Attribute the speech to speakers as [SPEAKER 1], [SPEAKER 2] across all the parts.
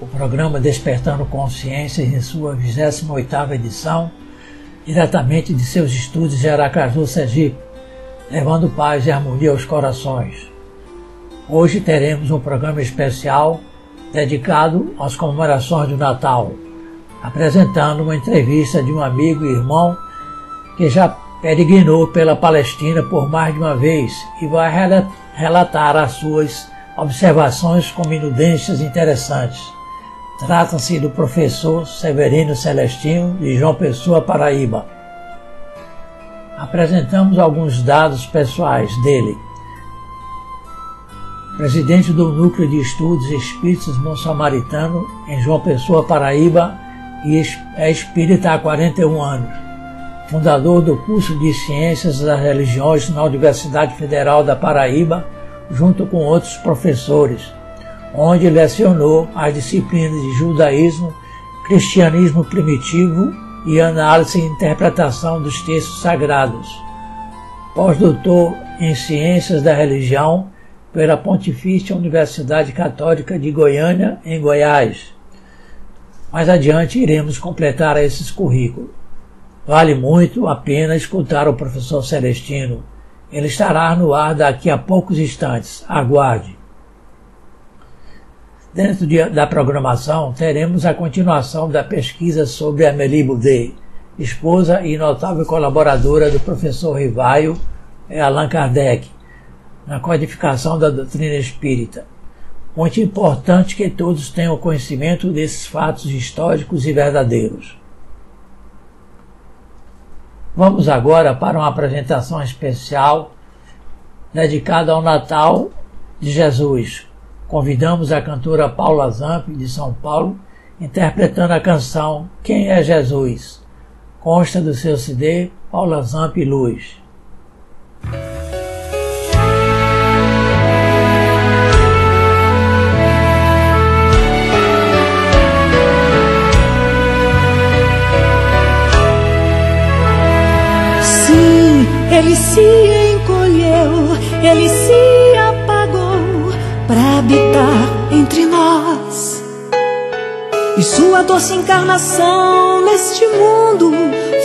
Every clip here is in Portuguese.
[SPEAKER 1] o programa Despertando Consciências em sua 28ª edição, diretamente de seus estúdios em Aracaju, Sergipe, levando paz e harmonia aos corações. Hoje teremos um programa especial dedicado às comemorações do Natal, apresentando uma entrevista de um amigo e irmão que já peregrinou pela Palestina por mais de uma vez e vai relatar as suas observações com minudências interessantes. Trata-se do professor Severino Celestino de João Pessoa, Paraíba. Apresentamos alguns dados pessoais dele. Presidente do Núcleo de Estudos Espíritas Bom Samaritano em João Pessoa, Paraíba e é espírita há 41 anos. Fundador do curso de Ciências das Religiões na Universidade Federal da Paraíba, junto com outros professores onde lecionou as disciplinas de judaísmo, cristianismo primitivo e análise e interpretação dos textos sagrados. Pós-doutor em Ciências da Religião pela Pontifícia Universidade Católica de Goiânia, em Goiás. Mais adiante iremos completar esses currículos. Vale muito a pena escutar o professor Celestino. Ele estará no ar daqui a poucos instantes. Aguarde. Dentro de, da programação, teremos a continuação da pesquisa sobre Amélie Boudet, esposa e notável colaboradora do professor Rivaio Allan Kardec, na codificação da doutrina espírita. Muito importante que todos tenham conhecimento desses fatos históricos e verdadeiros. Vamos agora para uma apresentação especial dedicada ao Natal de Jesus, convidamos a cantora Paula Zamp, de São Paulo, interpretando a canção Quem é Jesus? Consta do seu CD Paula Zamp Luz.
[SPEAKER 2] Sim, ele se encolheu, ele se habitar entre nós. E sua doce encarnação neste mundo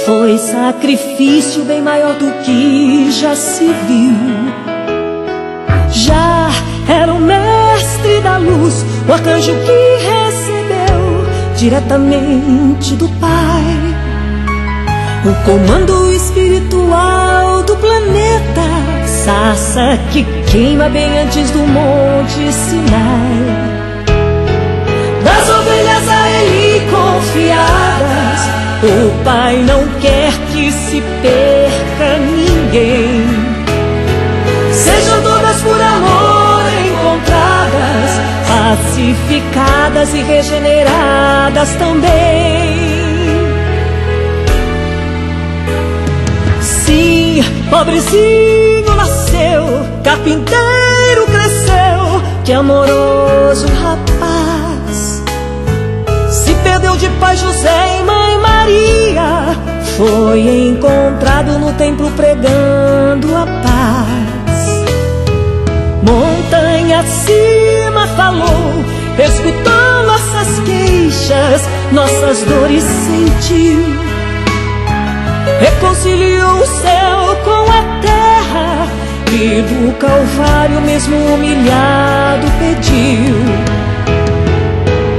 [SPEAKER 2] foi sacrifício bem maior do que já se viu. Já era o mestre da luz, o arcanjo que recebeu diretamente do Pai o comando espiritual do planeta, sarça que queima bem antes do monte Sinai. Das ovelhas a ele confiadas, o Pai não quer que se perca ninguém. Sejam todas por amor encontradas, pacificadas e regeneradas também. Pobrezinho nasceu, carpinteiro cresceu, que amoroso rapaz. Se perdeu de pai José e mãe Maria, foi encontrado no templo pregando a paz. Montanha acima falou, escutou nossas queixas, nossas dores sentiu reconciliou o céu terra e do Calvário, mesmo humilhado, pediu: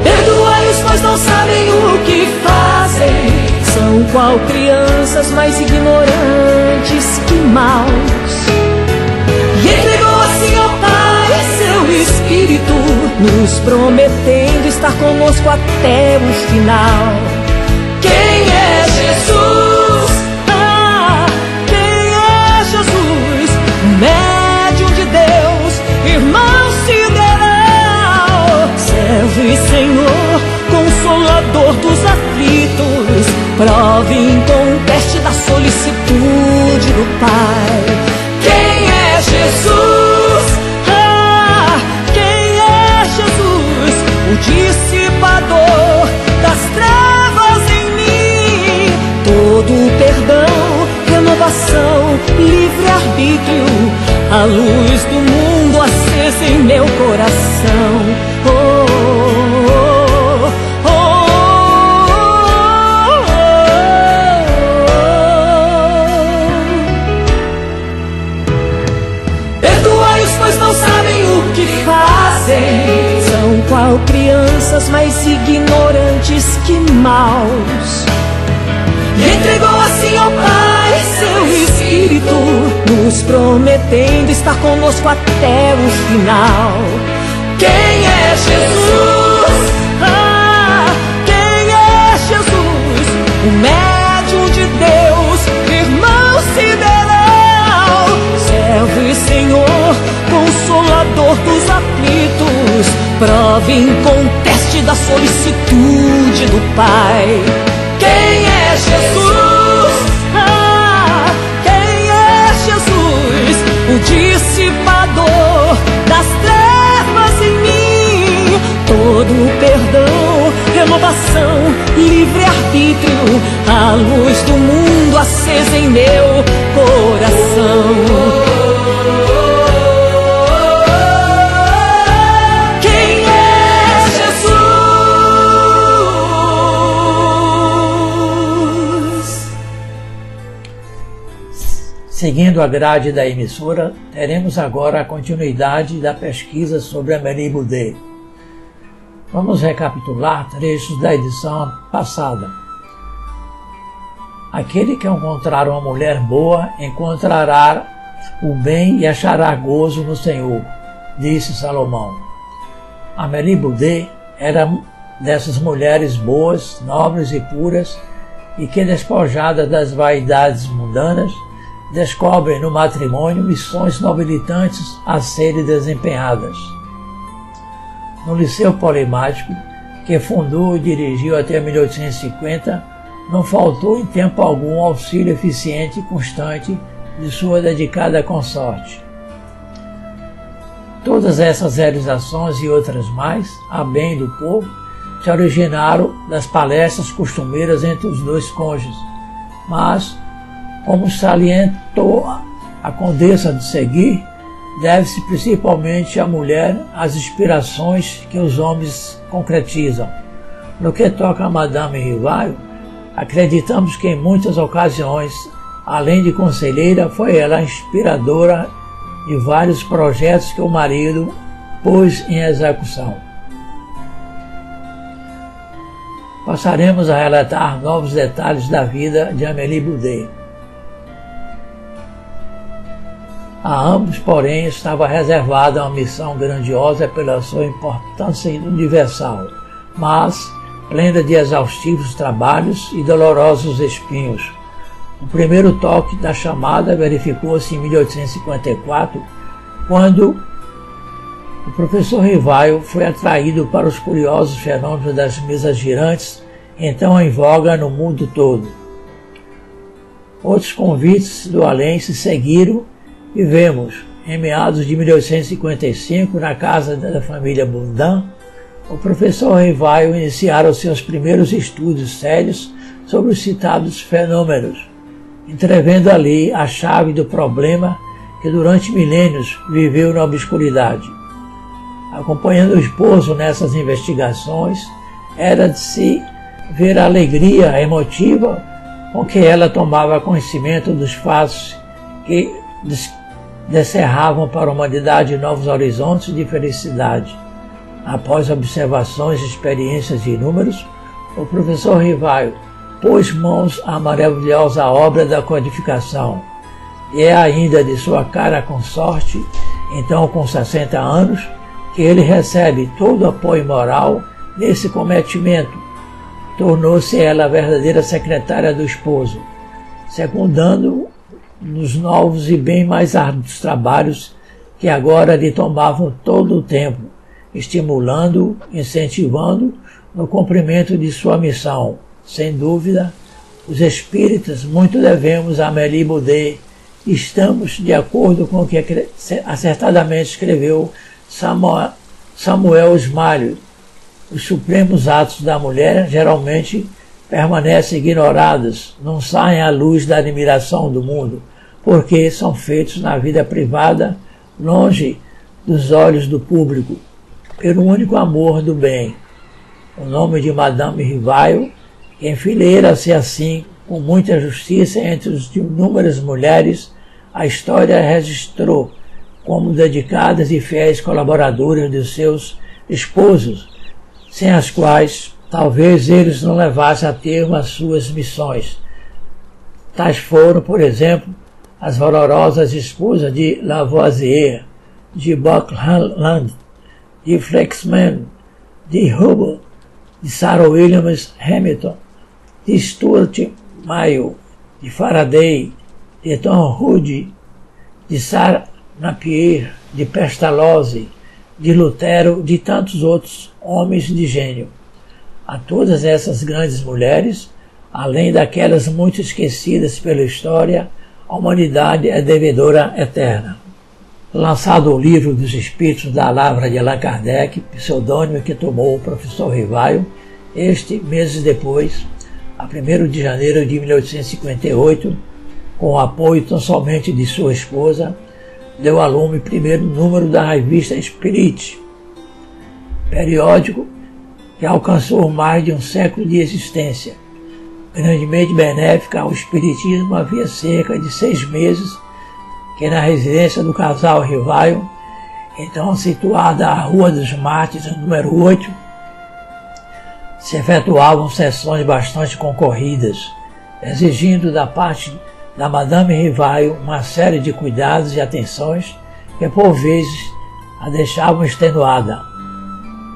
[SPEAKER 2] Perdoai-os, pois não sabem o que fazem. São qual crianças mais ignorantes que maus. E entregou assim ao Pai seu Espírito, nos prometendo estar conosco até o final. Consolador dos aflitos, prove em conteste da solicitude do Pai. Quem é Jesus? Ah, quem é Jesus? O dissipador das trevas em mim. Todo perdão, renovação, livre-arbítrio, a luz do mundo acesa em meu coração. Crianças mais ignorantes que maus. E entregou assim ao Pai seu Espírito, nos prometendo estar conosco até o final. Quem é Jesus? Ah, quem é Jesus? O médium de Deus, irmão sideral, servo e Senhor, consolador dos aflitos prove em conteste da solicitude do Pai. Quem é Jesus? Ah, quem é Jesus? O dissipador das trevas em mim. Todo perdão, renovação, livre-arbítrio, a luz do mundo acesa em meu coração.
[SPEAKER 1] Seguindo a grade da emissora, teremos agora a continuidade da pesquisa sobre Amélie Boudet. Vamos recapitular trechos da edição passada. Aquele que encontrar uma mulher boa encontrará o bem e achará gozo no Senhor, disse Salomão. Amélie Boudet era dessas mulheres boas, nobres e puras, e que, despojada das vaidades mundanas, descobrem no matrimônio missões nobilitantes a serem desempenhadas. No Liceu Polimático, que fundou e dirigiu até 1850, não faltou em tempo algum auxílio eficiente e constante de sua dedicada consorte. Todas essas realizações e outras mais, a bem do povo, se originaram das palestras costumeiras entre os dois cônjuges, mas como salientou a condessa de Segui, deve-se principalmente à mulher as inspirações que os homens concretizam. No que toca a Madame Rivaio, acreditamos que em muitas ocasiões, além de conselheira, foi ela a inspiradora de vários projetos que o marido pôs em execução. Passaremos a relatar novos detalhes da vida de Amélie Boudet. A ambos, porém, estava reservada uma missão grandiosa pela sua importância universal, mas plena de exaustivos trabalhos e dolorosos espinhos. O primeiro toque da chamada verificou-se em 1854, quando o professor Rivaio foi atraído para os curiosos fenômenos das mesas girantes, então em voga no mundo todo. Outros convites do além se seguiram e vemos, em meados de 1855, na casa da família Bundan, o professor Rivaio iniciar os seus primeiros estudos sérios sobre os citados fenômenos, entrevendo ali a chave do problema que durante milênios viveu na obscuridade. Acompanhando o esposo nessas investigações, era de se ver a alegria emotiva com que ela tomava conhecimento dos fatos que descerravam para a humanidade novos horizontes de felicidade. Após observações e experiências inúmeras, o professor Rivaio pôs mãos à maravilhosa obra da codificação, e é ainda de sua cara consorte, então com 60 anos, que ele recebe todo o apoio moral nesse cometimento. Tornou-se ela a verdadeira secretária do esposo, secundando nos novos e bem mais árduos trabalhos que agora lhe tomavam todo o tempo, estimulando, incentivando no cumprimento de sua missão, sem dúvida, Os espíritas muito devemos a Amélie Baudet. Estamos de acordo com o que acertadamente escreveu Samuel, Samuel. Os supremos atos da mulher geralmente permanecem ignorados, não saem à luz da admiração do mundo, porque são feitos na vida privada, longe dos olhos do público, pelo único amor do bem. O nome de Madame Rivaio enfileira-se assim, com muita justiça, entre as inúmeras mulheres, a história registrou como dedicadas e fiéis colaboradoras de seus esposos, sem as quais talvez eles não levassem a termo as suas missões. Tais foram, por exemplo, as valorosas esposas de Lavoisier, de Buckland, de Flexman, de Hubble, de Sarah Williams Hamilton, de Stuart Mayo, de Faraday, de Tom Hood, de Sarah Napier, de Pestalozzi, de Lutero, de tantos outros homens de gênio. A todas essas grandes mulheres, além daquelas muito esquecidas pela história, a humanidade é devedora eterna. Lançado o livro dos Espíritos da Lavra de Allan Kardec, pseudônimo que tomou o professor Rivaio, este, meses depois, a 1 de janeiro de 1858, com o apoio tão somente de sua esposa, deu a lume primeiro número da revista Spirit, periódico que alcançou mais de um século de existência. Grandemente benéfica ao Espiritismo havia cerca de seis meses que na residência do casal Rivaio, então situada à Rua dos Mártires, número 8, se efetuavam sessões bastante concorridas, exigindo da parte da Madame Rivaio uma série de cuidados e atenções que por vezes a deixavam extenuada.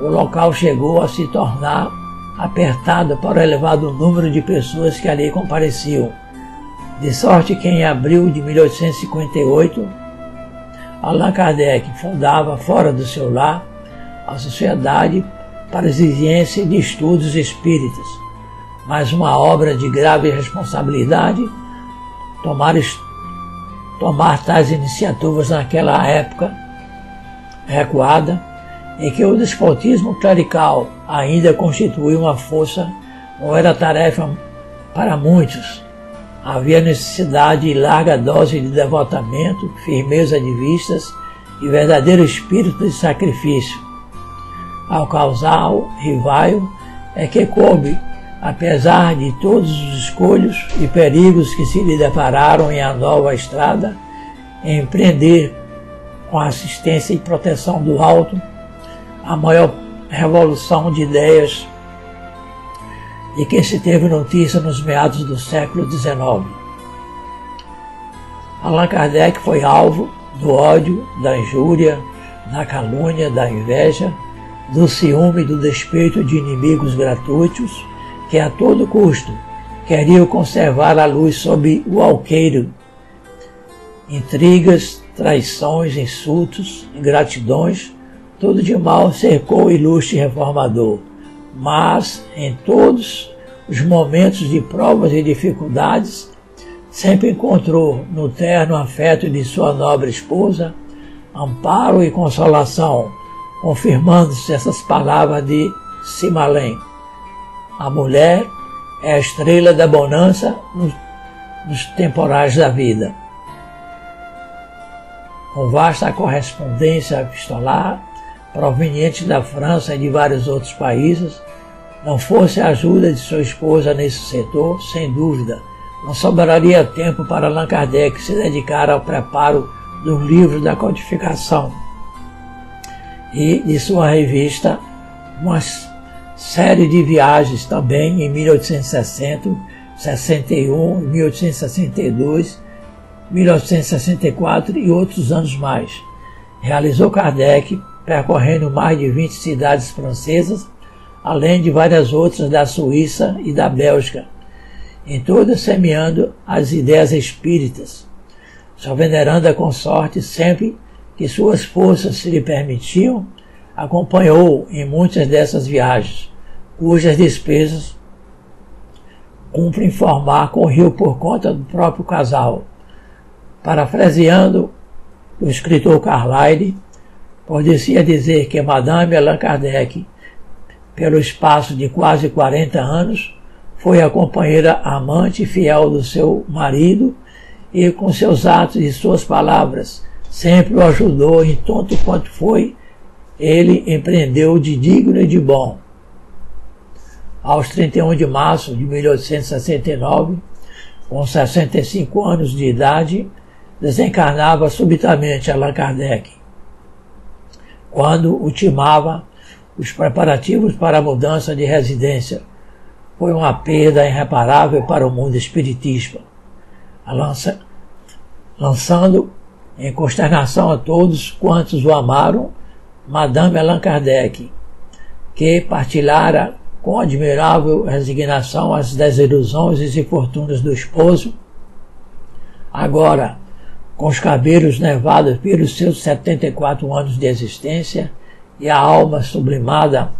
[SPEAKER 1] O local chegou a se tornar apertado para o elevado número de pessoas que ali compareciam. De sorte que em abril de 1858, Allan Kardec fundava fora do seu lar a Sociedade para Exigência de Estudos Espíritas, mas uma obra de grave responsabilidade tomar, tomar tais iniciativas naquela época recuada em que o despotismo clerical ainda constituía uma força não era tarefa para muitos, havia necessidade de larga dose de devotamento, firmeza de vistas e verdadeiro espírito de sacrifício. Ao causar o rivaio é que coube, apesar de todos os escolhos e perigos que se lhe depararam em a nova estrada, empreender com a assistência e proteção do alto a maior revolução de ideias de quem se teve notícia nos meados do século XIX. Allan Kardec foi alvo do ódio, da injúria, da calúnia, da inveja, do ciúme e do despeito de inimigos gratuitos que a todo custo queriam conservar a luz sob o alqueiro. Intrigas, traições, insultos, ingratidões, tudo de mal cercou o ilustre reformador mas em todos os momentos de provas e dificuldades, sempre encontrou no terno afeto de sua nobre esposa amparo e consolação, confirmando-se essas palavras de Simalém. A mulher é a estrela da bonança nos, temporais da vida. Com vasta correspondência epistolar, proveniente da França e de vários outros países, não fosse a ajuda de sua esposa nesse setor, sem dúvida, não sobraria tempo para Allan Kardec se dedicar ao preparo do livro da codificação e de sua revista, uma série de viagens também em 1860, 61, 1862, 1864 e outros anos mais. Realizou Kardec percorrendo mais de 20 cidades francesas, além de várias outras da Suíça e da Bélgica, em todas semeando as ideias espíritas. Sua veneranda consorte, sempre que suas forças se lhe permitiam, acompanhou em muitas dessas viagens, cujas despesas cumpre informar correu por conta do próprio casal. Parafraseando o escritor Carlyle, poderia dizer que Madame Allan Kardec, pelo espaço de quase 40 anos, foi a companheira amante e fiel do seu marido e com seus atos e suas palavras sempre o ajudou em tanto quanto foi ele empreendeu de digno e de bom. Aos 31 de março de 1869, com 65 anos de idade, desencarnava subitamente Allan Kardec, quando ultimava os preparativos para a mudança de residência. Foi uma perda irreparável para o mundo espiritista, lança, lançando em consternação a todos quantos o amaram Madame Allan Kardec, que partilhara com admirável resignação as desilusões e infortúnios do esposo, agora, com os cabelos nevados pelos seus 74 anos de existência e a alma sublimada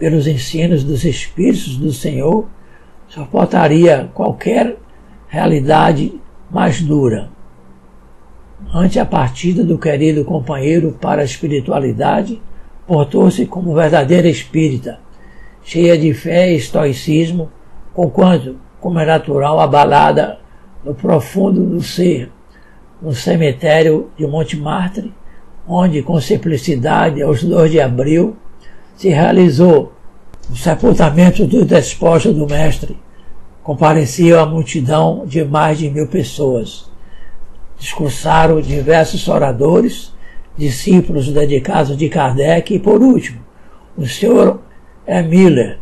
[SPEAKER 1] pelos ensinos dos Espíritos do Senhor, suportaria qualquer realidade mais dura. Ante a partida do querido companheiro para a espiritualidade, portou-se como verdadeira espírita, cheia de fé e estoicismo, conquanto, como é natural, abalada no profundo do ser, no cemitério de Montmartre, onde, com simplicidade, aos 2 de abril, se realizou o sepultamento dos despojos do Mestre. Comparecia a multidão de mais de mil pessoas discursaram diversos oradores, discípulos dedicados de Kardec e, por último, o senhor. Miller,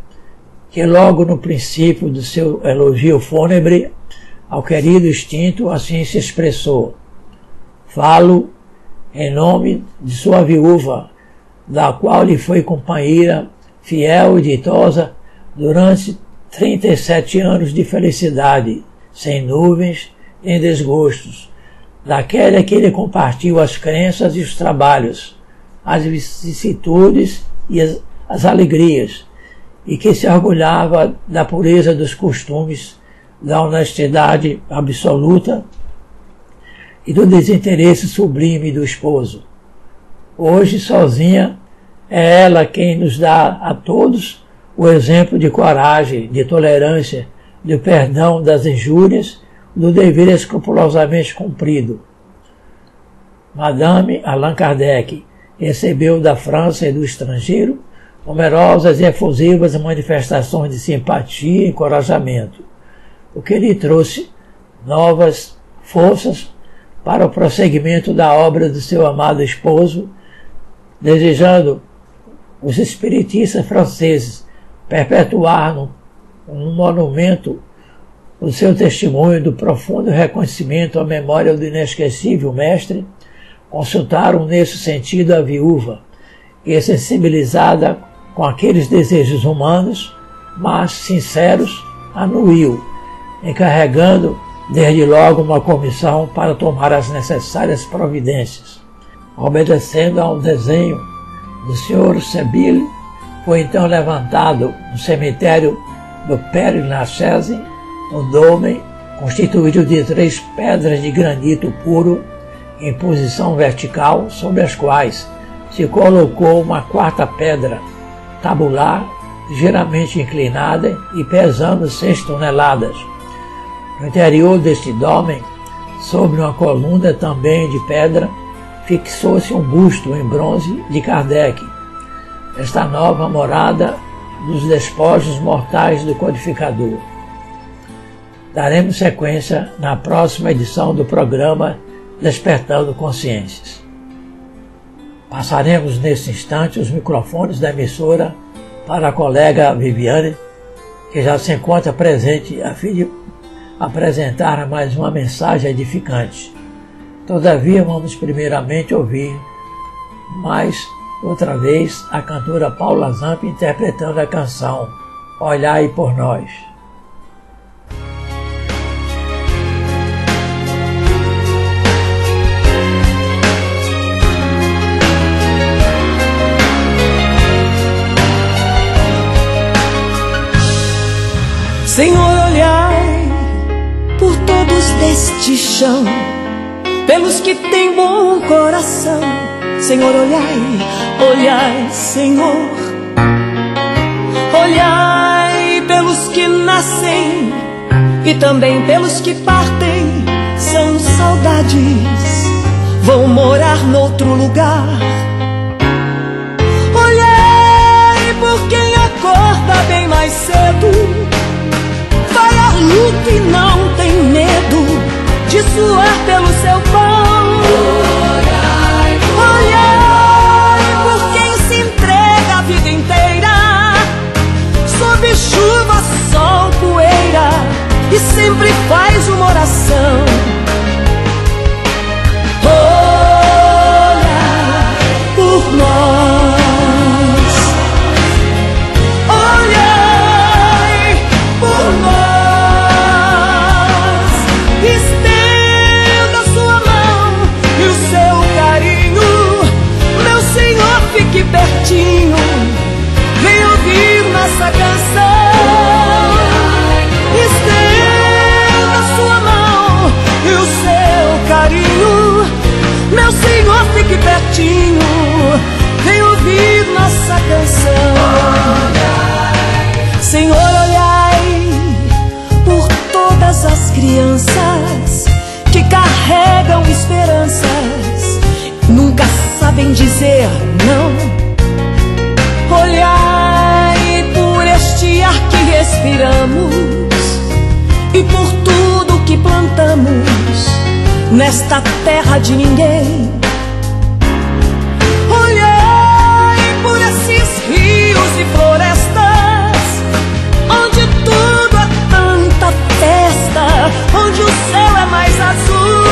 [SPEAKER 1] que logo no princípio do seu elogio fúnebre ao querido extinto assim se expressou. Falo em nome de sua viúva, da qual lhe foi companheira fiel e ditosa durante 37 anos de felicidade, sem nuvens nem desgostos, daquele que ele compartilhou as crenças e os trabalhos, as vicissitudes e as, as alegrias, e que se orgulhava da pureza dos costumes, da honestidade absoluta e do desinteresse sublime do esposo. Hoje, sozinha, é ela quem nos dá a todos o exemplo de coragem, de tolerância, de perdão das injúrias do dever escrupulosamente cumprido. Madame Allan Kardec recebeu da França e do estrangeiro numerosas e efusivas manifestações de simpatia e encorajamento, o que lhe trouxe novas forças para o prosseguimento da obra do seu amado esposo, desejando os espiritistas franceses perpetuar um monumento o seu testemunho do profundo reconhecimento à memória do inesquecível mestre, consultaram nesse sentido a viúva, que sensibilizada com aqueles desejos humanos, mas sinceros, anuiu, encarregando desde logo uma comissão para tomar as necessárias providências. Obedecendo a um desenho do Sr. Sebille, foi então levantado no cemitério do Père Lachaise um dome constituído de três pedras de granito puro em posição vertical, sobre as quais se colocou uma quarta pedra tabular, ligeiramente inclinada e pesando seis toneladas. No interior deste dome, sobre uma coluna também de pedra, fixou-se um busto em bronze de Kardec. Esta nova morada dos despojos mortais do codificador. Daremos sequência na próxima edição do programa Despertando Consciências. Passaremos nesse instante os microfones da emissora para a colega Viviane, que já se encontra presente a fim de apresentar mais uma mensagem edificante. Todavia, vamos primeiramente ouvir mais outra vez a cantora Paula Zamp interpretando a canção Olhai por Nós.
[SPEAKER 2] Senhor, deste chão, pelos que têm bom coração. Senhor, olhai, olhai, Senhor. Olhai pelos que nascem e também pelos que partem. São saudades, vão morar noutro lugar. Olhai por quem acorda bem mais cedo luta e não tem medo de suar pelo seu pão. Olhai por quem se entrega a vida inteira, sob chuva, sol, poeira, e sempre faz uma oração. Crianças que carregam esperanças, nunca sabem dizer não. Olhai por este ar que respiramos e por tudo que plantamos nesta terra de ninguém. Onde o céu é mais azul.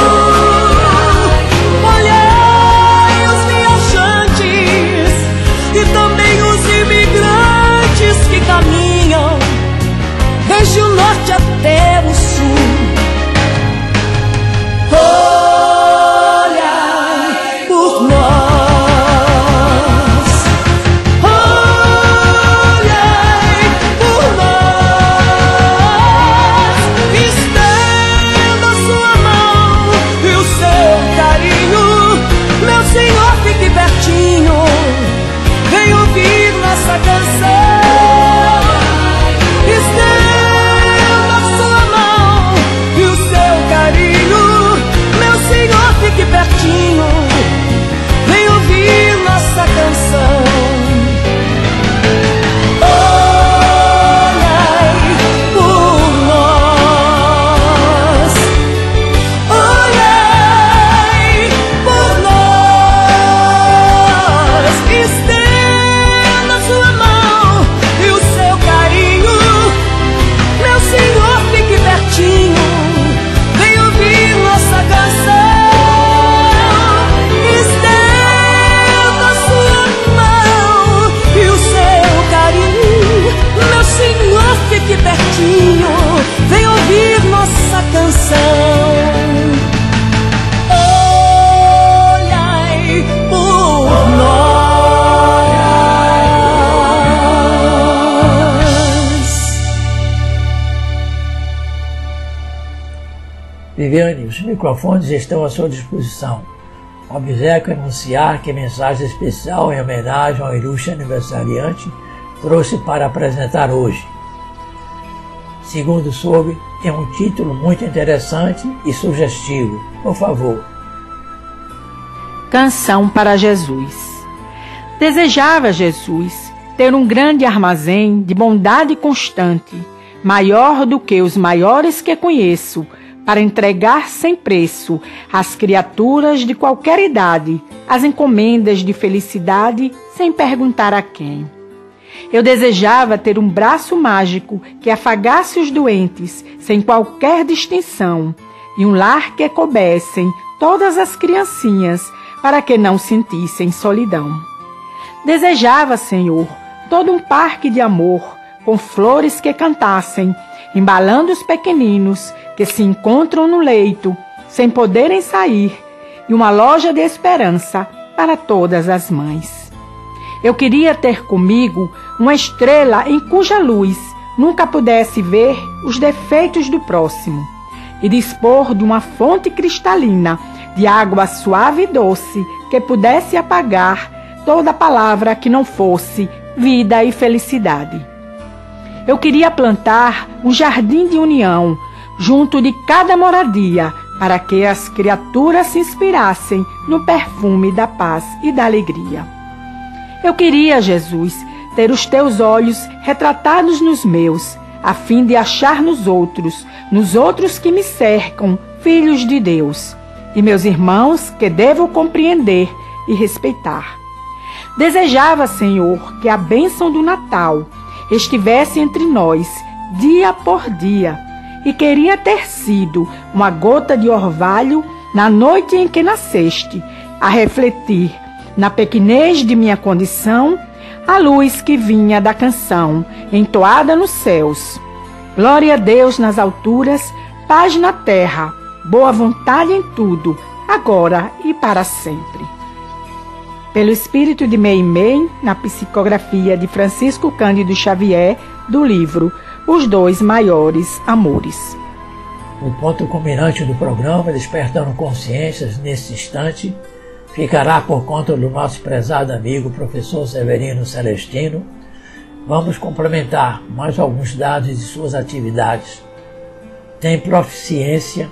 [SPEAKER 1] Viviane, os microfones estão à sua disposição. Obseco anunciar que mensagem especial em homenagem ao ilustre aniversariante trouxe para apresentar hoje. Segundo soube, é um título muito interessante e sugestivo. Por favor.
[SPEAKER 3] Canção para Jesus. Desejava Jesus ter um grande armazém de bondade constante, maior do que os maiores que conheço, para entregar sem preço às criaturas de qualquer idade as encomendas de felicidade sem perguntar a quem. Eu desejava ter um braço mágico que afagasse os doentes sem qualquer distinção e um lar que coubessem todas as criancinhas para que não sentissem solidão. Desejava, Senhor, todo um parque de amor com flores que cantassem, embalando os pequeninos que se encontram no leito, sem poderem sair, e uma loja de esperança para todas as mães. Eu queria ter comigo uma estrela em cuja luz nunca pudesse ver os defeitos do próximo, e dispor de uma fonte cristalina de água suave e doce que pudesse apagar toda palavra que não fosse vida e felicidade. Eu queria plantar um jardim de união junto de cada moradia, para que as criaturas se inspirassem no perfume da paz e da alegria. Eu queria, Jesus, ter os teus olhos retratados nos meus, a fim de achar nos outros, nos outros que me cercam, filhos de Deus, e meus irmãos que devo compreender e respeitar. Desejava, Senhor, que a bênção do Natal estivesse entre nós, dia por dia, e queria ter sido uma gota de orvalho na noite em que nasceste, a refletir na pequenez de minha condição a luz que vinha da canção, entoada nos céus. Glória a Deus nas alturas, paz na terra, boa vontade em tudo, agora e para sempre. Pelo espírito de Meimei, na psicografia de Francisco Cândido Xavier, do livro Os Dois Maiores Amores.
[SPEAKER 2] O ponto culminante do programa, Despertando Consciências, nesse instante, ficará por conta do nosso prezado amigo professor Severino Celestino. Vamos complementar mais alguns dados de suas atividades. Tem proficiência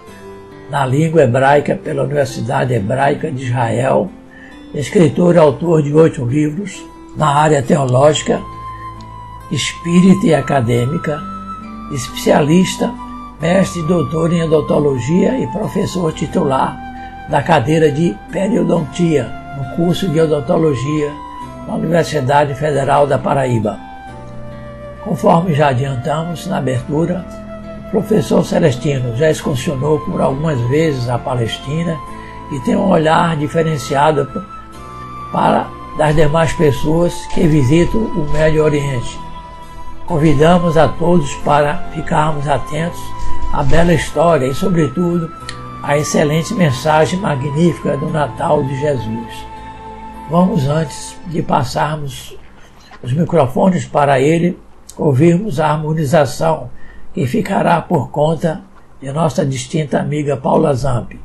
[SPEAKER 2] na língua hebraica pela Universidade Hebraica de Israel, escritor e autor de oito livros na área teológica, espírita e acadêmica, especialista, mestre e doutor em odontologia e professor titular da cadeira de periodontia no curso de odontologia na Universidade Federal da Paraíba. Conforme já adiantamos na abertura, o professor Celestino já excursionou por algumas vezes a Palestina e tem um olhar diferenciado para das demais pessoas que visitam o Médio Oriente. Convidamos a todos para ficarmos atentos à bela história e, sobretudo, a excelente mensagem magnífica do Natal de Jesus. Vamos, antes de passarmos os microfones para ele, ouvirmos a harmonização que ficará por conta de nossa distinta amiga Paula Zampi.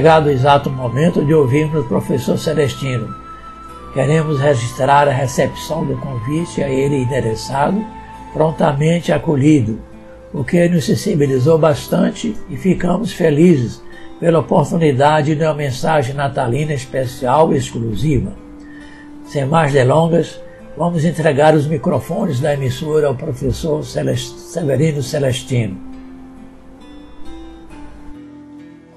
[SPEAKER 1] chegado o exato momento de ouvirmos o professor Celestino. Queremos registrar a recepção do convite a ele endereçado, prontamente acolhido, o que nos sensibilizou bastante e ficamos felizes pela oportunidade de uma mensagem natalina especial e exclusiva. Sem mais delongas, vamos entregar os microfones da emissora ao professor Severino Celestino.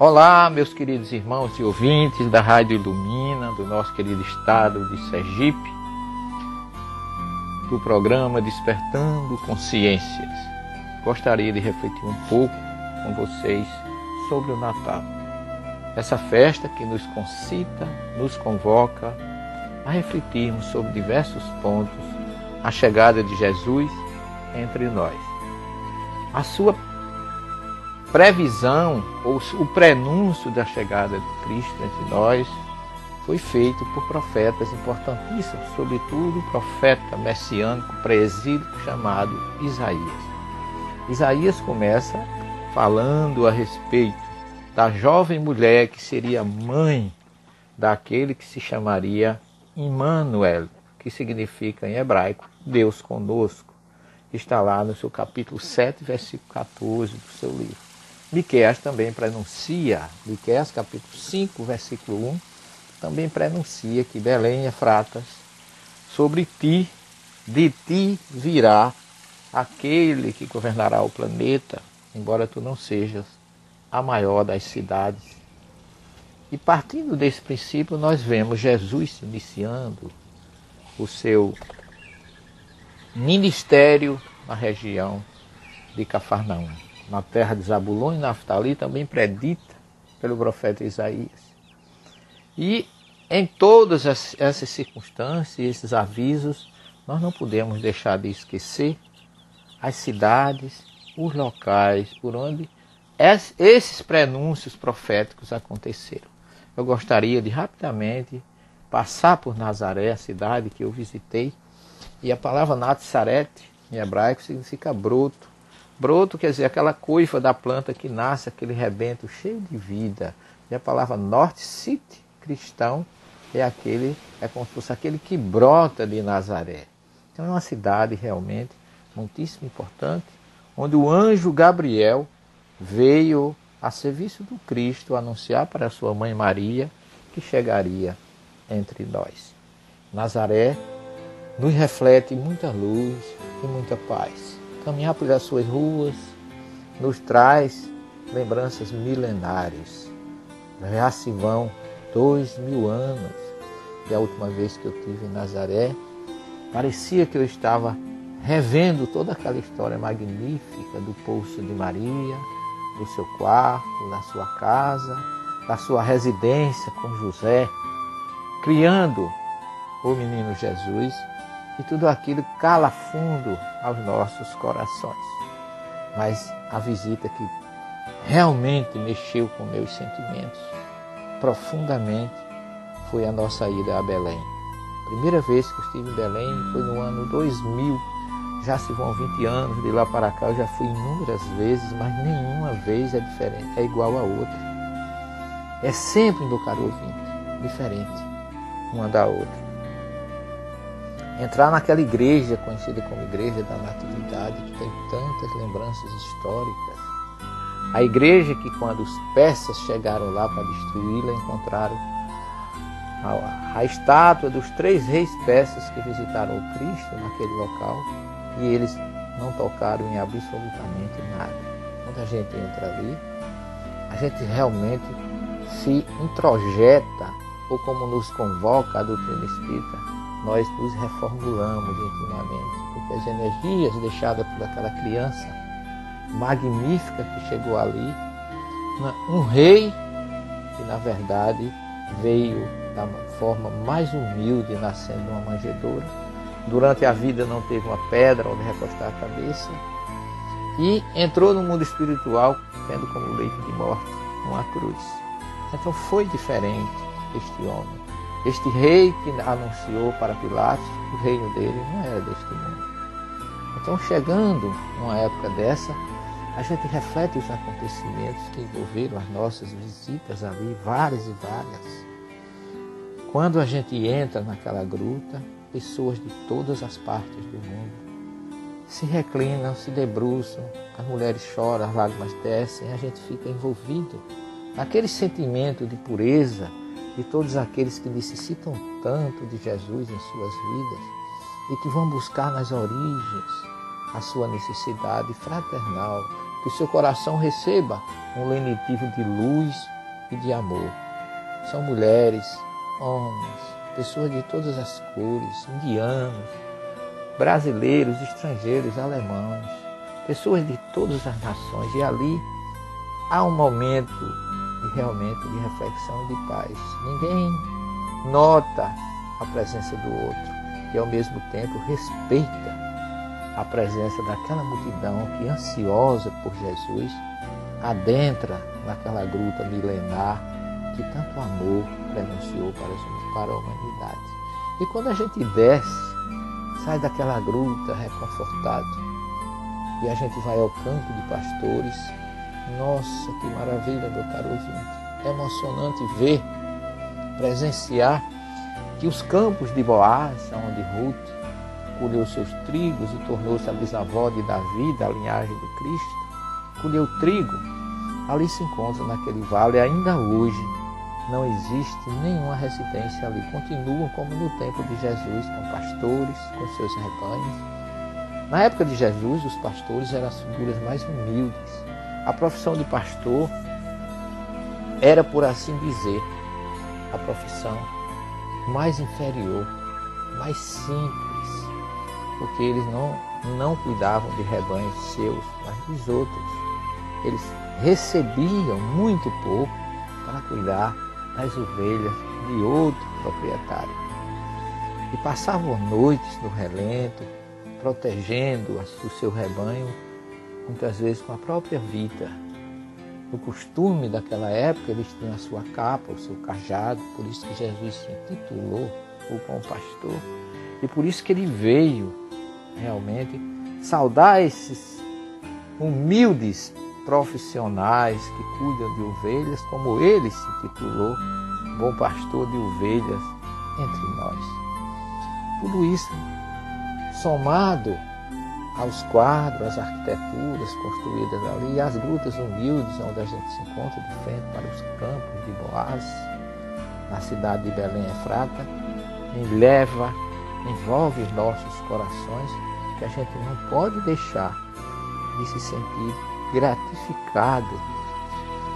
[SPEAKER 4] Olá, meus queridos irmãos e ouvintes da Rádio Ilumina, do nosso querido estado de Sergipe, do programa Despertando Consciências. Gostaria de refletir um pouco com vocês sobre o Natal. Essa festa que nos concita, nos convoca a refletirmos sobre diversos pontos a chegada de Jesus entre nós. A sua previsão ou o prenúncio da chegada de Cristo entre nós foi feito por profetas importantíssimos, sobretudo o profeta messiânico presídico chamado Isaías. Isaías começa falando a respeito da jovem mulher que seria mãe daquele que se chamaria Immanuel, que significa em hebraico Deus conosco. Está lá no seu capítulo 7, versículo 14 do seu livro. Miqueias também prenuncia, Miqueias capítulo 5, versículo 1, também prenuncia que Belém é fratas, sobre ti, de ti virá aquele que governará o planeta, embora tu não sejas a maior das cidades. E partindo desse princípio, nós vemos Jesus iniciando o seu ministério na região de Cafarnaum na terra de Zabulon e Naftali, também predita pelo profeta Isaías. E em todas essas circunstâncias, esses avisos, nós não podemos deixar de esquecer as cidades, os locais por onde esses prenúncios proféticos aconteceram. Eu gostaria de rapidamente passar por Nazaré, a cidade que eu visitei, e a palavra Natzaret, em hebraico, significa broto. Broto quer dizer aquela coifa da planta que nasce, aquele rebento cheio de vida. E a palavra norte, city, cristão, é aquele, é como se fosse aquele que brota de Nazaré. Então é uma cidade realmente muitíssimo importante, onde o anjo Gabriel veio a serviço do Cristo anunciar para sua mãe Maria que chegaria entre nós. Nazaré nos reflete muita luz e muita paz. Caminhar pelas suas ruas nos traz lembranças milenares. Já se vão dois mil anos e a última vez que eu tive em Nazaré. Parecia que eu estava revendo toda aquela história magnífica do Poço de Maria, do seu quarto, da sua casa, da sua residência com José, criando o menino Jesus e tudo aquilo cala fundo aos nossos corações. Mas a visita que realmente mexeu com meus sentimentos profundamente foi a nossa ida a Belém. Primeira vez que eu estive em Belém foi no ano 2000. Já se vão 20 anos de lá para cá, eu já fui inúmeras vezes, mas nenhuma vez é diferente, é igual a outra. É sempre, meu caro ouvinte, diferente uma da outra entrar naquela igreja conhecida como Igreja da Natividade, que tem tantas lembranças históricas. A igreja que, quando os persas chegaram lá para destruí-la, encontraram a, a, estátua dos três reis persas que visitaram o Cristo naquele local e eles não tocaram em absolutamente nada. Quando a gente entra ali, a gente realmente se introjeta, ou como nos convoca a doutrina espírita, nós nos reformulamos intimamente, porque as energias deixadas por aquela criança magnífica que chegou ali, um rei que na verdade veio da forma mais humilde, nascendo numa manjedoura. Durante a vida não teve uma pedra onde recostar a cabeça e entrou no mundo espiritual tendo como leito de morte uma cruz. Então foi diferente este homem. Este rei que anunciou para Pilatos o reino dele não era deste mundo. Então, chegando numa época dessa, a gente reflete os acontecimentos que envolveram as nossas visitas ali, várias e várias. Quando a gente entra naquela gruta, pessoas de todas as partes do mundo se reclinam, se debruçam, as mulheres choram, as lágrimas descem, a gente fica envolvido naquele sentimento de pureza de todos aqueles que necessitam tanto de Jesus em suas vidas e que vão buscar nas origens a sua necessidade fraternal, que o seu coração receba um lenitivo de luz e de amor. São mulheres, homens, pessoas de todas as cores, indianos, brasileiros, estrangeiros, alemães, pessoas de todas as nações. E ali há um momento de, realmente de reflexão e de paz. Ninguém nota a presença do outro e ao mesmo tempo respeita a presença daquela multidão que ansiosa por Jesus adentra naquela gruta milenar que tanto amor prenunciou para a humanidade. E quando a gente desce, sai daquela gruta reconfortado e a gente vai ao campo de pastores, nossa, que maravilha, meu caro ouvinte. É emocionante ver, presenciar que os campos de Boaz, onde Ruth colheu seus trigos e tornou-se a bisavó de Davi, da linhagem do Cristo, colheu trigo, ali se encontra naquele vale ainda hoje não existe nenhuma residência ali. Continuam como no tempo de Jesus, com pastores, com seus rebanhos. Na época de Jesus, os pastores eram as figuras mais humildes. A profissão de pastor era, por assim dizer, a profissão mais inferior, mais simples, porque eles não, não cuidavam de rebanhos seus, mas dos outros. Eles recebiam muito pouco para cuidar as ovelhas de outro proprietário. E passavam noites no relento, protegendo o seu rebanho, muitas vezes com a própria vida. No costume daquela época, eles tinham a sua capa, o seu cajado, por isso que Jesus se intitulou o bom pastor. E por isso que ele veio realmente saudar esses humildes profissionais que cuidam de ovelhas, como ele se titulou, bom pastor de ovelhas entre nós. Tudo isso somado aos quadros, às arquiteturas construídas ali, às grutas humildes onde a gente se encontra de frente para os campos de Boaz, na cidade de Belém Efrata, leva, envolve os nossos corações, que a gente não pode deixar de se sentir gratificado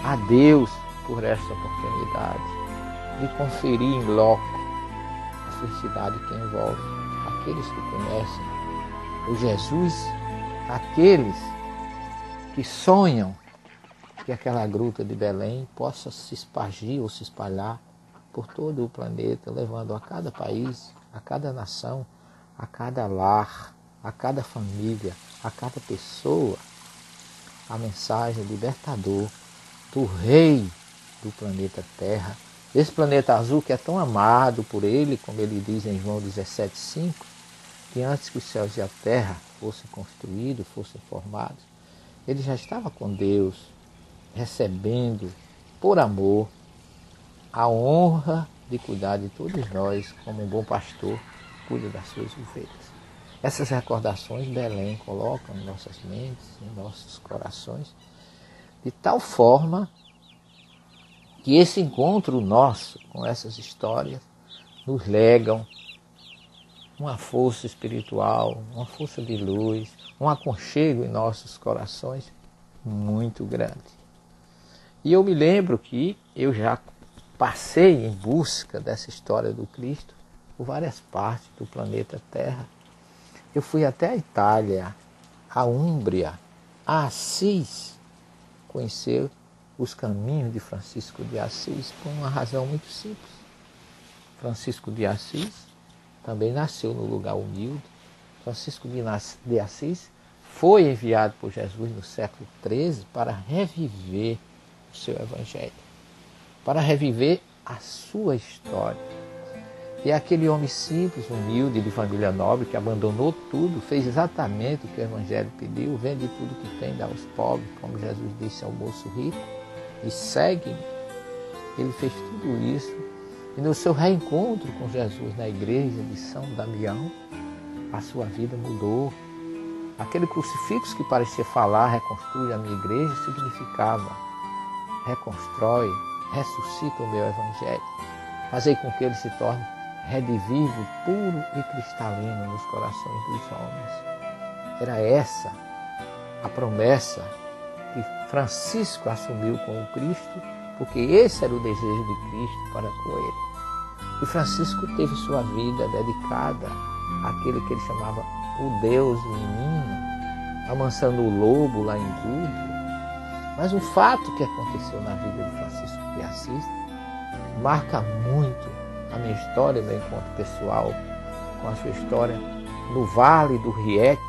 [SPEAKER 4] a Deus por essa oportunidade de conferir em loco a felicidade que envolve aqueles que conhecem Jesus, aqueles que sonham que aquela gruta de Belém possa se espargir ou se espalhar por todo o planeta, levando a cada país, a cada nação, a cada lar, a cada família, a cada pessoa a mensagem libertador do Rei do planeta Terra. Esse planeta azul que é tão amado por ele, como ele diz em João 17,5, que antes que os céus e a terra fossem construídos, fossem formados, ele já estava com Deus, recebendo por amor a honra de cuidar de todos nós, como um bom pastor cuida das suas ovelhas. Essas recordações Belém coloca em nossas mentes, em nossos corações, de tal forma que esse encontro nosso com essas histórias nos legam uma força espiritual, uma força de luz, um aconchego em nossos corações muito grande. E eu me lembro que eu já passei em busca dessa história do Cristo por várias partes do planeta Terra Eu fui até a Itália, a Úmbria, a Assis, conhecer os caminhos de Francisco de Assis por uma razão muito simples. Francisco de Assis também nasceu no lugar humilde. Francisco de Assis foi enviado por Jesus no século XIII para reviver o seu evangelho, para reviver a sua história. E aquele homem simples, humilde, de família nobre, que abandonou tudo, fez exatamente o que o Evangelho pediu, vende tudo que tem, dá aos pobres, como Jesus disse ao moço rico, e segue. Ele fez tudo isso. E no seu reencontro com Jesus na igreja de São Damião, a sua vida mudou. Aquele crucifixo que parecia falar, reconstrui a minha igreja, significava reconstrói, ressuscita o meu evangelho. Fazei com que ele se torne redivivo, puro e cristalino nos corações dos homens. Era essa a promessa que Francisco assumiu com o Cristo, porque esse era o desejo de Cristo para com ele. E Francisco teve sua vida dedicada àquele que ele chamava o Deus menino, amansando o lobo lá em Gúbio. Mas um fato que aconteceu na vida de Francisco de Assis marca muito a minha história, meu encontro pessoal com a sua história no Vale do Riete,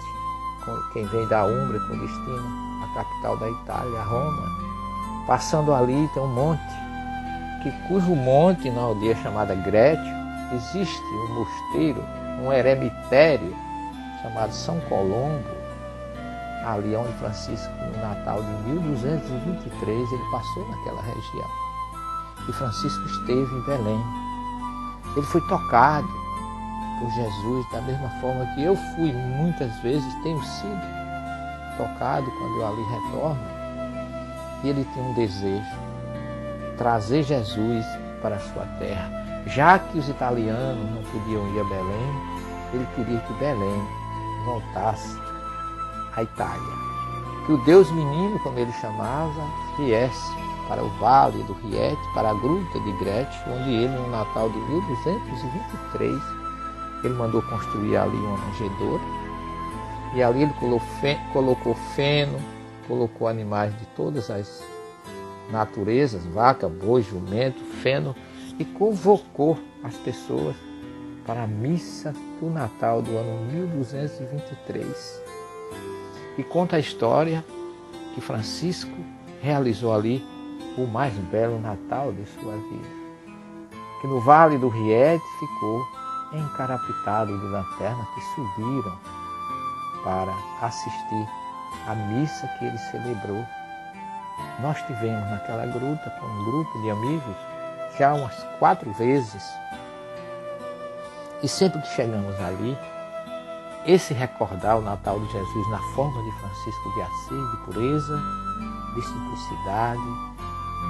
[SPEAKER 4] quem vem da Umbra com destino à capital da Itália, Roma. Passando ali tem um monte, que cujo monte na aldeia chamada Grétio existe um mosteiro, um eremitério chamado São Colombo, ali onde Francisco, no Natal de 1223, ele passou naquela região. E Francisco esteve em Belém. Ele foi tocado por Jesus da mesma forma que eu fui muitas vezes, tenho sido tocado quando eu ali retorno. E ele tem um desejo, trazer Jesus para a sua terra. Já que os italianos não podiam ir a Belém, ele queria que Belém voltasse à Itália. Que o Deus menino, como ele chamava, viesse para o vale do Riete, para a gruta de Gretchen, onde ele, no Natal de 1223, ele mandou construir ali uma manjedoura. E ali ele colocou feno, colocou animais de todas as naturezas, vaca, boi, jumento, feno, e convocou as pessoas para a missa do Natal do ano 1223. E conta a história que Francisco realizou ali o mais belo Natal de sua vida. Que no vale do Riete ficou encarapitado de lanternas que subiram para assistir à missa que ele celebrou. Nós tivemos naquela gruta com um grupo de amigos já umas quatro vezes. E sempre que chegamos ali, esse recordar o Natal de Jesus na forma de Francisco de Assis, de pureza, de simplicidade,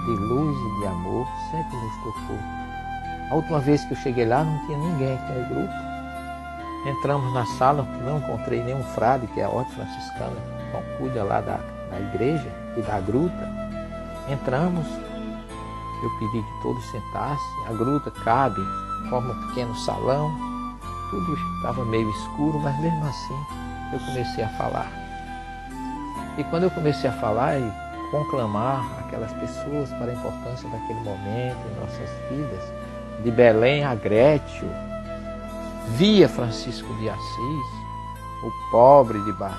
[SPEAKER 4] de luz e de amor sempre nos tocou. A última vez que eu cheguei lá não tinha ninguém com o grupo. Entramos na sala, não encontrei nenhum frade, que é a ordem franciscana, então cuida lá da, da igreja e da gruta. Entramos, eu pedi que todos sentassem, a gruta cabe, forma um pequeno salão, tudo estava meio escuro, mas mesmo assim eu comecei a falar. E quando eu comecei a falar, conclamar aquelas pessoas para a importância daquele momento em nossas vidas, de Belém a Grétio, via Francisco de Assis, o pobre de, Bar...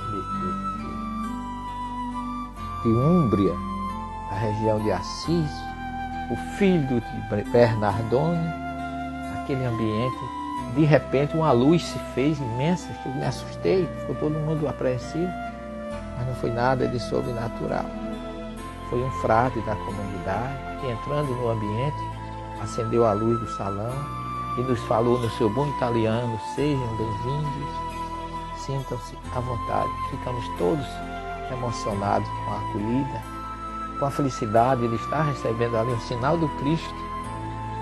[SPEAKER 4] de, Úmbria, a região de Assis, o filho de Bernardone, aquele ambiente, de repente uma luz se fez imensa, que eu me assustei, ficou todo mundo apreensivo, mas não foi nada de sobrenatural foi um frade da comunidade que, entrando no ambiente, acendeu a luz do salão e nos falou no seu bom italiano: sejam bem-vindos, sintam-se à vontade. Ficamos todos emocionados com a acolhida, com a felicidade de ele estar recebendo ali um sinal do Cristo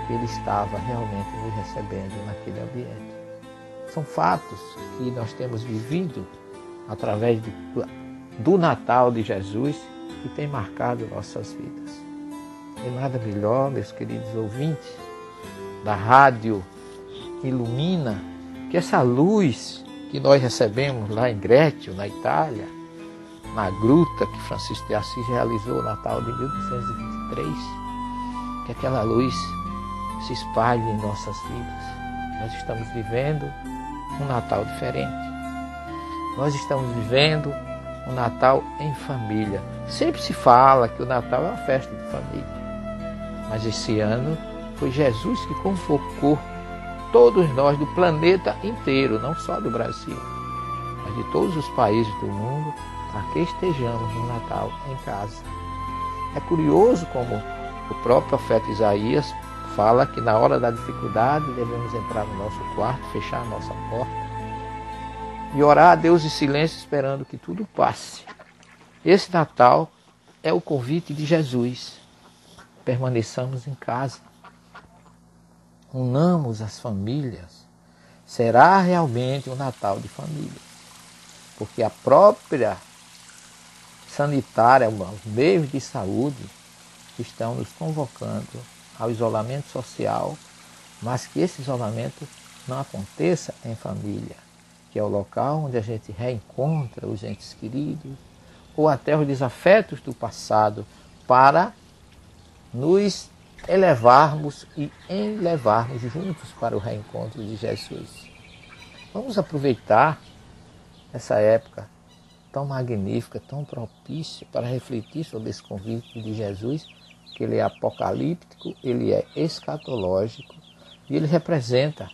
[SPEAKER 4] que ele estava realmente nos recebendo naquele ambiente. São fatos que nós temos vivido através do, do Natal de Jesus que tem marcado nossas vidas. E nada melhor, meus queridos ouvintes, da rádio Ilumina, que essa luz que nós recebemos lá em Grétio, na Itália, na gruta que Francisco de Assis realizou no Natal de 1223, que aquela luz se espalhe em nossas vidas. Nós estamos vivendo um Natal diferente. Nós estamos vivendo um Natal em família. Sempre se fala que o Natal é uma festa de família. Mas esse ano foi Jesus que convocou todos nós do planeta inteiro, não só do Brasil, mas de todos os países do mundo, para que estejamos no Natal em casa. É curioso como o próprio profeta Isaías fala que na hora da dificuldade devemos entrar no nosso quarto, fechar a nossa porta e orar a Deus em silêncio, esperando que tudo passe. Esse Natal é o convite de Jesus. Permaneçamos em casa unamos as famílias, será realmente um Natal de família. Porque a própria sanitária, os meios de saúde estão nos convocando ao isolamento social, mas que esse isolamento não aconteça em família, que é o local onde a gente reencontra os entes queridos ou até os desafetos do passado para nos elevarmos e elevarmos juntos para o reencontro de Jesus. Vamos aproveitar essa época tão magnífica, tão propícia para refletir sobre esse convite de Jesus, que ele é apocalíptico, ele é escatológico e ele representa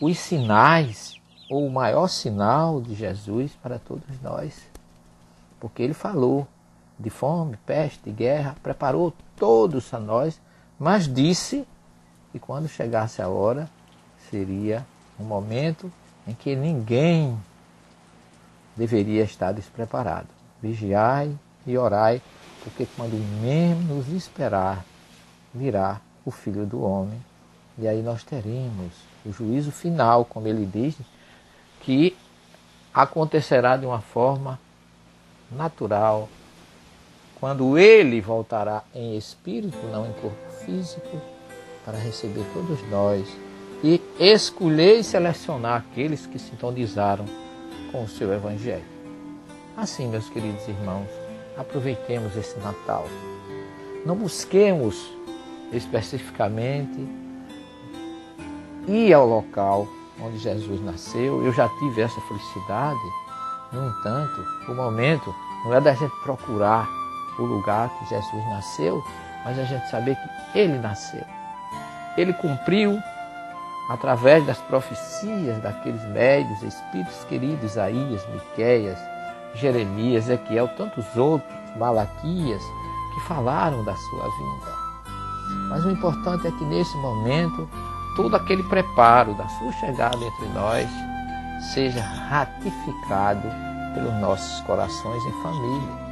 [SPEAKER 4] os sinais ou o maior sinal de Jesus para todos nós. Porque ele falou de fome, peste, guerra, preparou todos a nós mas disse que quando chegasse a hora, seria um momento em que ninguém deveria estar despreparado. Vigiai e orai, porque quando menos esperar, virá o Filho do Homem. E aí nós teremos o juízo final, como ele diz, que acontecerá de uma forma natural, quando ele voltará em espírito, não em corpo físico para receber todos nós e escolher e selecionar aqueles que sintonizaram com o seu Evangelho. Assim, meus queridos irmãos, aproveitemos esse Natal. Não busquemos especificamente ir ao local onde Jesus nasceu. Eu já tive essa felicidade. No entanto, o momento não é da gente procurar o lugar que Jesus nasceu, mas a gente saber que ele nasceu. Ele cumpriu através das profecias daqueles médios, espíritos queridos, Isaías, Miqueias, Jeremias, Ezequiel, tantos outros, Malaquias, que falaram da sua vinda. Mas o importante é que nesse momento, todo aquele preparo da sua chegada entre nós seja ratificado pelos nossos corações em família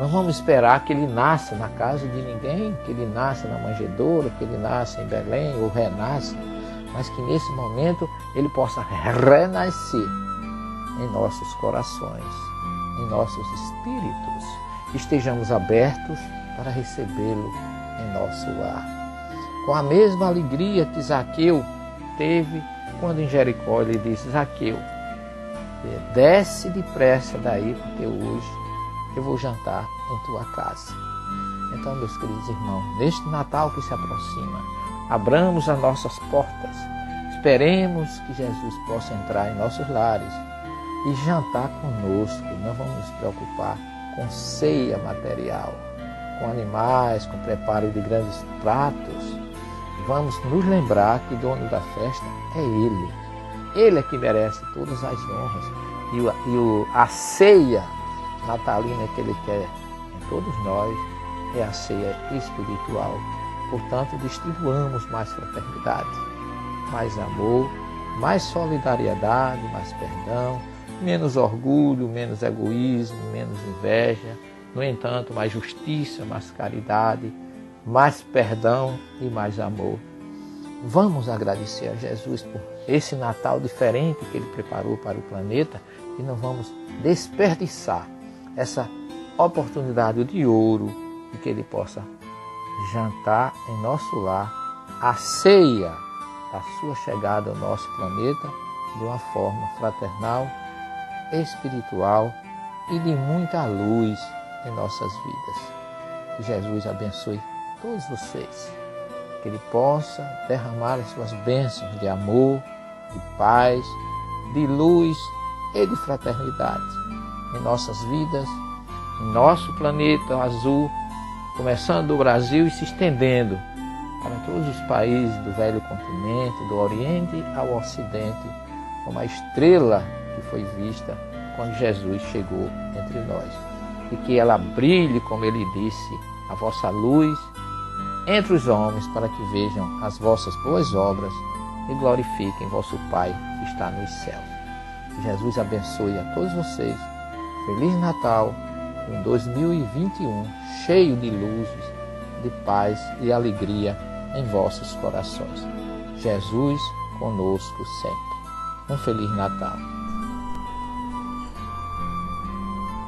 [SPEAKER 4] não vamos esperar que ele nasça na casa de ninguém, que ele nasça na manjedoura, que ele nasça em Belém ou renasça, mas que nesse momento ele possa renascer em nossos corações, em nossos espíritos. Estejamos abertos para recebê-lo em nosso lar. Com a mesma alegria que Zaqueu teve quando em Jericó ele disse: Zaqueu, desce depressa daí, porque hoje eu vou jantar em tua casa. Então, meus queridos irmãos, neste Natal que se aproxima, abramos as nossas portas, esperemos que Jesus possa entrar em nossos lares e jantar conosco. Não vamos nos preocupar com ceia material, com animais, com preparo de grandes pratos. Vamos nos lembrar que o dono da festa é Ele. Ele é que merece todas as honras. E, o, e o, a ceia natalina que Ele quer em todos nós é a ceia espiritual. Portanto, distribuamos mais fraternidade, mais amor, mais solidariedade, mais perdão, menos orgulho, menos egoísmo, menos inveja. No entanto, mais justiça, mais caridade, mais perdão e mais amor. Vamos agradecer a Jesus por esse Natal diferente que Ele preparou para o planeta e não vamos desperdiçar essa oportunidade de ouro e que Ele possa jantar em nosso lar a ceia da sua chegada ao nosso planeta de uma forma fraternal, espiritual e de muita luz em nossas vidas. Que Jesus abençoe todos vocês. Que Ele possa derramar as suas bênçãos de amor, de paz, de luz e de fraternidade em nossas vidas, em nosso planeta azul, começando do Brasil e se estendendo para todos os países do velho continente, do Oriente ao Ocidente, como a estrela que foi vista quando Jesus chegou entre nós. E que ela brilhe, como ele disse, a vossa luz entre os homens, para que vejam as vossas boas obras e glorifiquem vosso Pai que está nos céus. Que Jesus abençoe a todos vocês. Feliz Natal, um 2021 cheio de luzes, de paz e alegria em vossos corações. Jesus conosco sempre. Um Feliz Natal.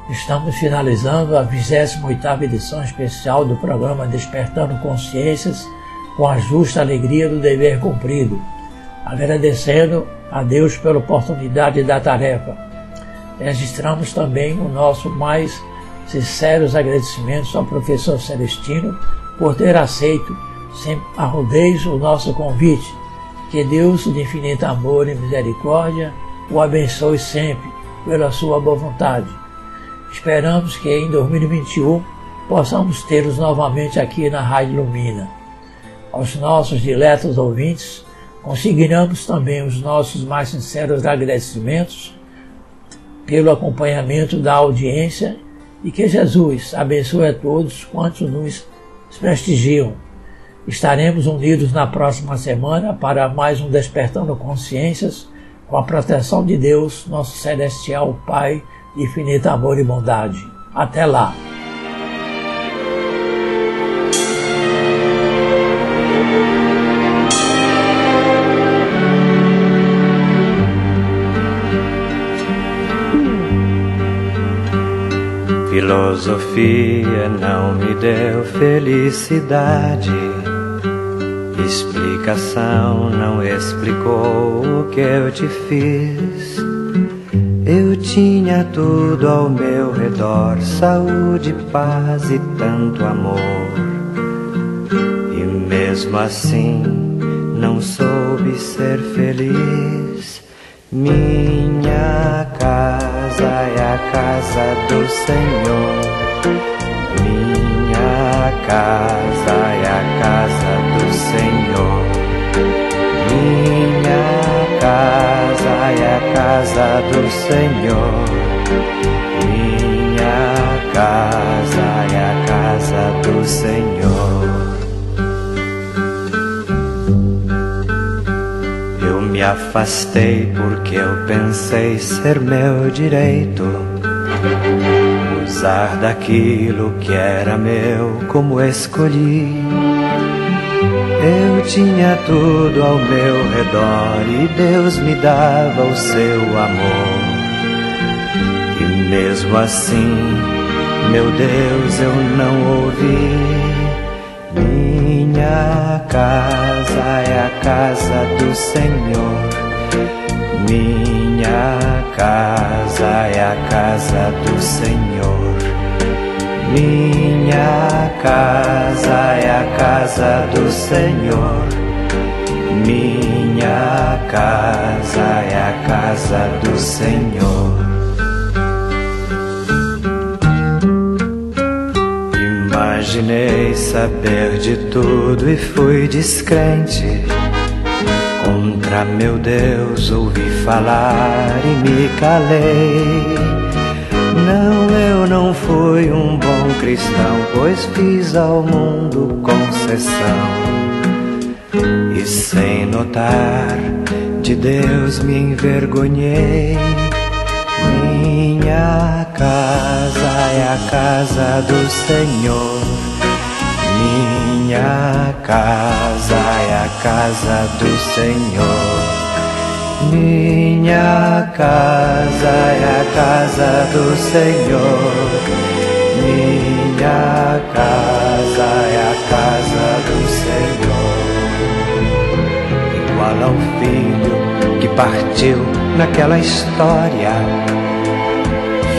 [SPEAKER 1] Estamos finalizando a 28ª edição especial do programa Despertando Consciências com a justa alegria do dever cumprido, agradecendo a Deus pela oportunidade da tarefa. Registramos também o nosso mais sinceros agradecimentos ao professor Celestino por ter aceito sem arrudez o nosso convite. Que Deus de infinito amor e misericórdia o abençoe sempre pela sua boa vontade. Esperamos que em 2021 possamos tê-los novamente aqui na Rádio Lumina. Aos nossos diletos ouvintes, consignamos também os nossos mais sinceros agradecimentos pelo acompanhamento da audiência e que Jesus abençoe a todos quantos nos prestigiam. Estaremos unidos na próxima semana para mais um Despertando Consciências, com a proteção de Deus, nosso celestial Pai de infinito amor e bondade. Até lá!
[SPEAKER 5] Filosofia não me deu felicidade. Explicação não explicou o que eu te fiz. Eu tinha tudo ao meu redor: saúde, paz e tanto amor. E mesmo assim não soube ser feliz. Minha casa é a casa do Senhor. Minha casa é a casa do Senhor. Minha casa é a casa do Senhor. Minha casa é a casa do Senhor. Me afastei porque eu pensei ser meu direito usar daquilo que era meu como escolhi. Eu tinha tudo ao meu redor e Deus me dava o seu amor. E mesmo assim, meu Deus, eu não ouvi. Minha casa é a casa do Senhor. Minha casa é a casa do Senhor. Minha casa é a casa do Senhor. Minha casa é a casa do Senhor. Imaginei saber de tudo e fui descrente. Contra meu Deus ouvi falar e me calei. Não, eu não fui um bom cristão, pois fiz ao mundo concessão. E sem notar, de Deus me envergonhei. Minha casa é a casa do Senhor. Minha casa é a casa do Senhor. Minha casa é a casa do Senhor. Minha casa é a casa do Senhor. Igual ao filho que partiu naquela história.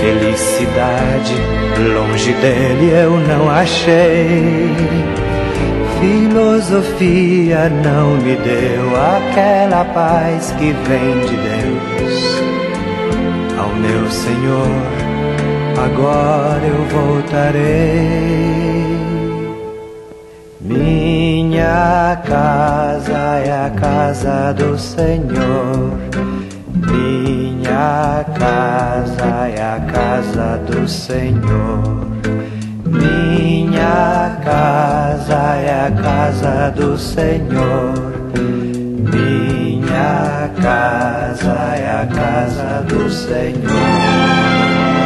[SPEAKER 5] Felicidade longe dele eu não achei. Filosofia não me deu aquela paz que vem de Deus. Ao meu Senhor, agora eu voltarei. Minha casa é a casa do Senhor. Minha casa é a casa do Senhor. Minha casa é a casa do Senhor. Minha casa é a casa do Senhor.